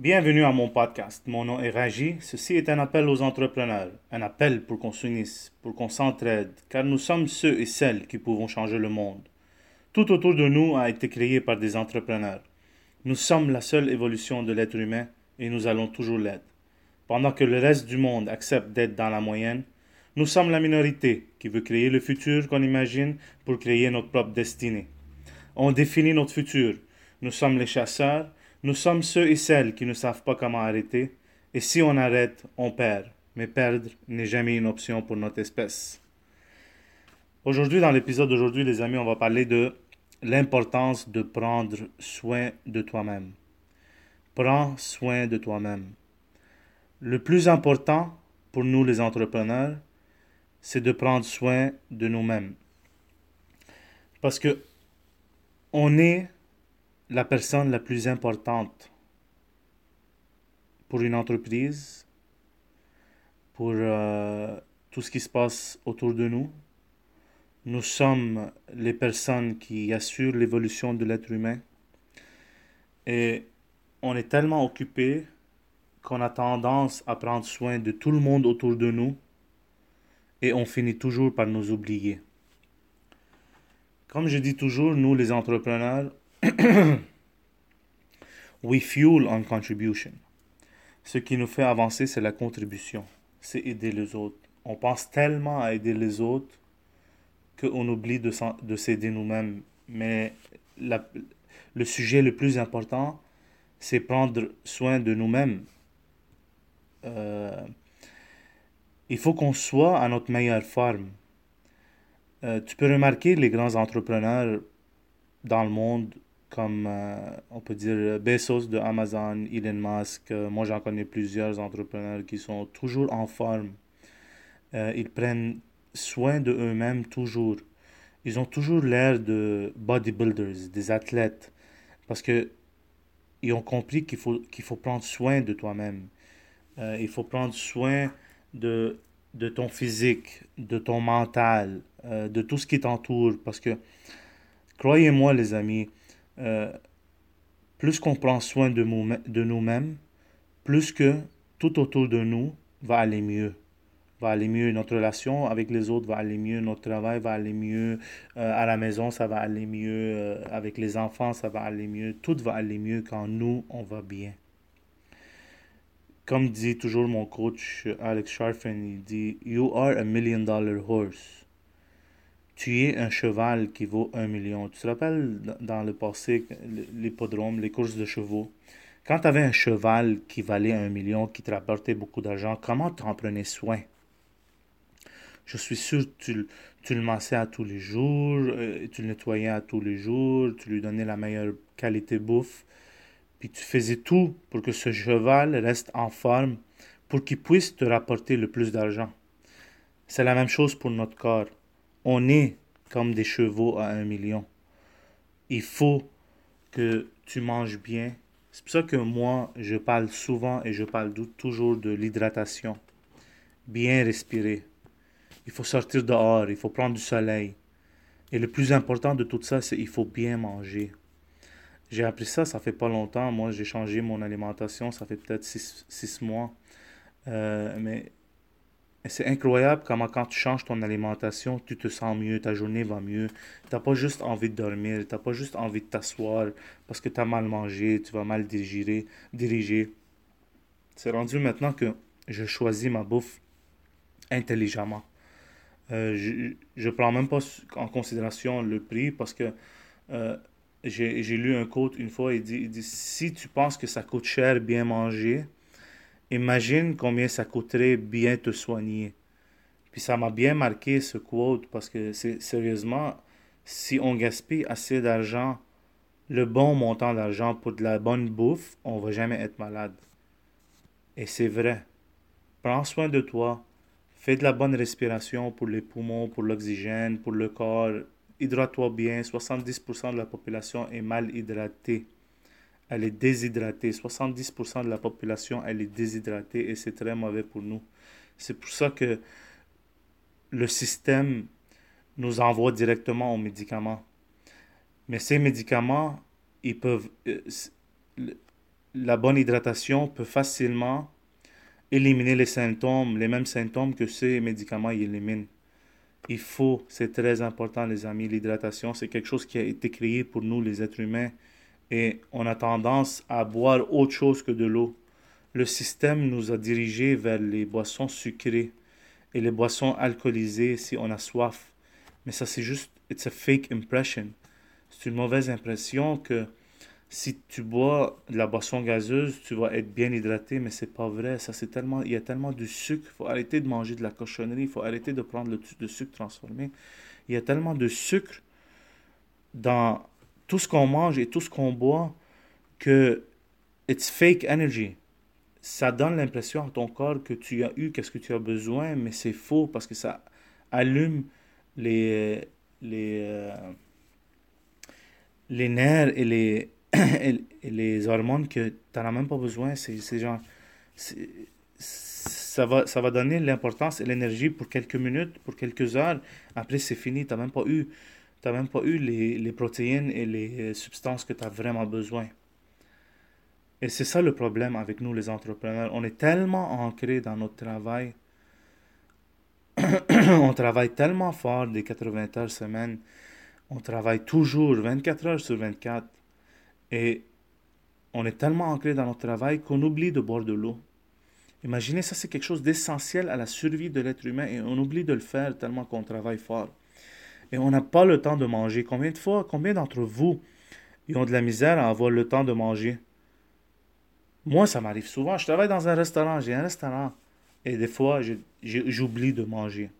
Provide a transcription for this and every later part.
Bienvenue à mon podcast. Mon nom est Raji. Ceci est un appel aux entrepreneurs, un appel pour qu'on s'unisse, pour qu'on s'entraide, car nous sommes ceux et celles qui pouvons changer le monde. Tout autour de nous a été créé par des entrepreneurs. Nous sommes la seule évolution de l'être humain et nous allons toujours l'être. Pendant que le reste du monde accepte d'être dans la moyenne, nous sommes la minorité qui veut créer le futur qu'on imagine pour créer notre propre destinée. On définit notre futur. Nous sommes les chasseurs, nous sommes ceux et celles qui ne savent pas comment arrêter, et si on arrête, on perd. Mais perdre n'est jamais une option pour notre espèce. Aujourd'hui, dans l'épisode d'aujourd'hui, les amis, on va parler de l'importance de prendre soin de toi-même. Prends soin de toi-même. Le plus important pour nous les entrepreneurs, c'est de prendre soin de nous-mêmes. Parce que on est la personne la plus importante pour une entreprise, pour euh, tout ce qui se passe autour de nous. Nous sommes les personnes qui assurent l'évolution de l'être humain. Et on est tellement occupé qu'on a tendance à prendre soin de tout le monde autour de nous et on finit toujours par nous oublier. Comme je dis toujours, nous les entrepreneurs, we fuel on contribution. Ce qui nous fait avancer, c'est la contribution, c'est aider les autres. On pense tellement à aider les autres qu'on oublie de, de s'aider nous-mêmes. Mais le sujet le plus important, c'est prendre soin de nous-mêmes. Euh, il faut qu'on soit à notre meilleure forme. Euh, tu peux remarquer les grands entrepreneurs dans le monde, comme euh, on peut dire Bezos de Amazon, Elon Musk. moi, j'en connais plusieurs entrepreneurs qui sont toujours en forme. ils prennent soin de eux-mêmes toujours. Ils ont toujours l'air de bodybuilders, des athlètes, parce que ils ont compris qu'il faut, qu'il faut prendre soin de toi-même. Euh, il faut prendre soin de, de ton physique, de ton mental, euh, de tout ce qui t'entoure. Parce que, croyez-moi les amis, euh, plus qu'on prend soin de, nous-mêmes, plus que tout autour de nous va aller mieux. Va aller mieux, notre relation avec les autres va aller mieux, notre travail va aller mieux, à la maison ça va aller mieux, avec les enfants ça va aller mieux, tout va aller mieux quand nous on va bien. Comme dit toujours mon coach Alex Sharfen, il dit You are a million dollar horse. Tu es un cheval qui vaut un million. Tu te rappelles dans le passé, l'hippodrome, les courses de chevaux, quand tu avais un cheval qui valait un million, qui te rapportait beaucoup d'argent, comment tu en prenais soin? Je suis sûr que tu, tu le massais à tous les jours, euh, tu le nettoyais à tous les jours, tu lui donnais la meilleure qualité bouffe puis tu faisais tout pour que ce cheval reste en forme, pour qu'il puisse te rapporter le plus d'argent. C'est la même chose pour notre corps. On est comme des chevaux à un million. Il faut que tu manges bien. C'est pour ça que moi, je parle souvent et je parle toujours de l'hydratation. Bien respirer. Il faut sortir dehors, il faut prendre du soleil. Et le plus important de tout ça, c'est qu'il faut bien manger. J'ai appris ça, ça fait pas longtemps. Moi, j'ai changé mon alimentation, ça fait peut-être six, mois. Euh, mais c'est incroyable comment quand tu changes ton alimentation, tu te sens mieux, ta journée va mieux. Tu n'as pas juste envie de dormir, tu n'as pas juste envie de t'asseoir parce que tu as mal mangé, tu vas mal diriger. diriger. C'est rendu maintenant que je choisis ma bouffe intelligemment. Euh, je ne prends même pas en considération le prix parce que euh, j'ai lu un quote une fois, il dit, il dit, si tu penses que ça coûte cher bien manger, imagine combien ça coûterait bien te soigner. Puis ça m'a bien marqué ce quote parce que sérieusement, si on gaspille assez d'argent, le bon montant d'argent pour de la bonne bouffe, on va jamais être malade. Et c'est vrai. Prends soin de toi. Fais de la bonne respiration pour les poumons, pour l'oxygène, pour le corps, hydrate-toi bien. 70% de la population est mal hydratée. Elle est déshydratée. 70% de la population, elle est déshydratée et c'est très mauvais pour nous. C'est pour ça que le système nous envoie directement aux médicaments. Mais ces médicaments, ils peuvent... Euh, la bonne hydratation peut facilement éliminer les symptômes, les mêmes symptômes que ces médicaments éliminent. Il faut, c'est très important les amis, l'hydratation, c'est quelque chose qui a été créé pour nous les êtres humains et on a tendance à boire autre chose que de l'eau. Le système nous a dirigés vers les boissons sucrées et les boissons alcoolisées si on a soif. Mais ça c'est juste, it's a fake impression. C'est une mauvaise impression que si tu bois de la boisson gazeuse, tu vas être bien hydraté, mais c'est pas vrai. Ça, c'est tellement, il y a tellement de sucre. Il faut arrêter de manger de la cochonnerie. Il faut arrêter de prendre le, sucre transformé. Il y a tellement de sucre dans tout ce qu'on mange et tout ce qu'on boit que it's fake energy. Ça donne l'impression à ton corps que tu as eu qu'est-ce que tu as besoin, mais c'est faux parce que ça allume les les euh, les nerfs et les et, les hormones que tu n'en as même pas besoin, c'est genre. Ça va, ça va donner l'importance et l'énergie pour quelques minutes, pour quelques heures. Après, c'est fini. Tu n'as même pas eu, as même pas eu les, protéines et les substances que tu as vraiment besoin. Et c'est ça le problème avec nous, les entrepreneurs. On est tellement ancrés dans notre travail. on travaille tellement fort des 80 heures semaine. On travaille toujours 24 heures sur 24. Et on est tellement ancré dans notre travail qu'on oublie de boire de l'eau. Imaginez, ça c'est quelque chose d'essentiel à la survie de l'être humain et on oublie de le faire tellement qu'on travaille fort. Et on n'a pas le temps de manger. Combien de fois, combien d'entre vous ont de la misère à avoir le temps de manger? Moi, ça m'arrive souvent. Je travaille dans un restaurant, j'ai un restaurant. Et des fois, j'oublie de manger.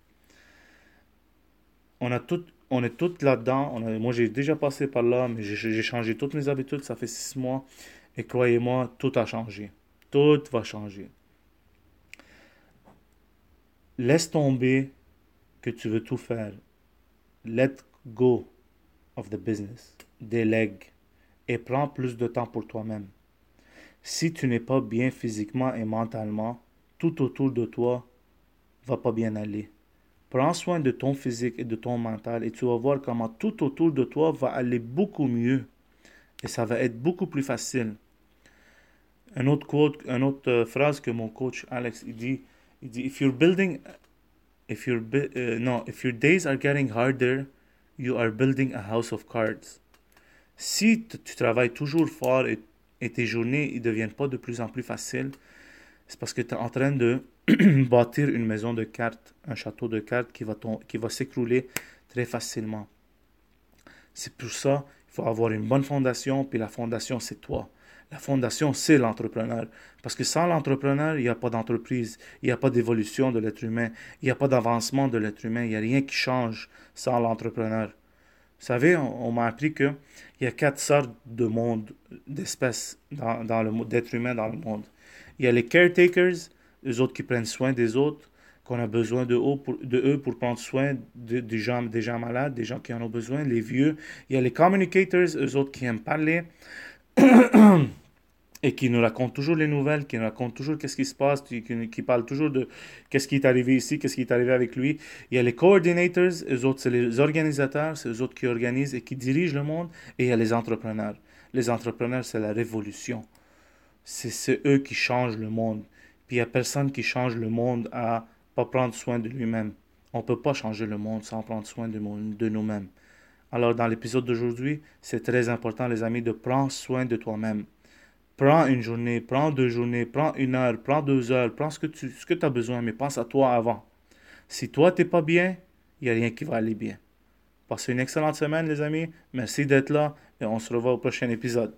On a tout, on est tous là-dedans. moi, j'ai déjà passé par là, j'ai changé toutes mes habitudes. Ça fait six mois. Et croyez-moi, tout a changé. Tout va changer. Laisse tomber que tu veux tout faire. Let go of the business. Délègue. Et prends plus de temps pour toi-même. Si tu n'es pas bien physiquement et mentalement, tout autour de toi va pas bien aller. Prends soin de ton physique et de ton mental et tu vas voir comment tout autour de toi va aller beaucoup mieux. Et ça va être beaucoup plus facile. Un autre quote, une autre euh, phrase que mon coach Alex il dit, il dit if you're building if your uh, no, if your days are getting harder, you are building a house of cards. Si tu travailles toujours fort et, tes journées ne deviennent pas de plus en plus faciles, c'est parce que tu es en train de bâtir une maison de cartes, un château de cartes qui va, qui va s'écrouler très facilement. C'est pour ça qu'il faut avoir une bonne fondation, puis la fondation, c'est toi. La fondation, c'est l'entrepreneur. Parce que sans l'entrepreneur, il n'y a pas d'entreprise, il n'y a pas d'évolution de l'être humain, il n'y a pas d'avancement de l'être humain, il n'y a rien qui change sans l'entrepreneur. Vous savez, on, m'a appris qu'il y a quatre sortes de mondes, d'espèces dans, dans le d'êtres humains dans le monde. Il y a les caretakers, les autres qui prennent soin des autres, qu'on a besoin de, eux pour, de eux pour prendre soin des, gens, des gens malades, des gens qui en ont besoin, les vieux. Il y a les communicators, eux autres qui aiment parler et qui nous racontent toujours les nouvelles, qui nous racontent toujours qu'est-ce qui se passe, qui, qui, parlent toujours de qu'est-ce qui est arrivé ici, qu'est-ce qui est arrivé avec lui. Il y a les coordinators, eux autres, c'est les organisateurs, c'est eux autres qui organisent et qui dirigent le monde. Et il y a les entrepreneurs. Les entrepreneurs, c'est la révolution c'est eux qui changent le monde. Puis il n'y a personne qui change le monde à pas prendre soin de lui-même. On ne peut pas changer le monde sans prendre soin de, de nous-mêmes. Alors dans l'épisode d'aujourd'hui, c'est très important les amis de prendre soin de toi-même. Prends une journée, prends deux journées, prends une heure, prends deux heures, prends ce que tu ce que as besoin, mais pense à toi avant. Si toi t'es pas bien, il n'y a rien qui va aller bien. Passez une excellente semaine les amis, merci d'être là et on se revoit au prochain épisode.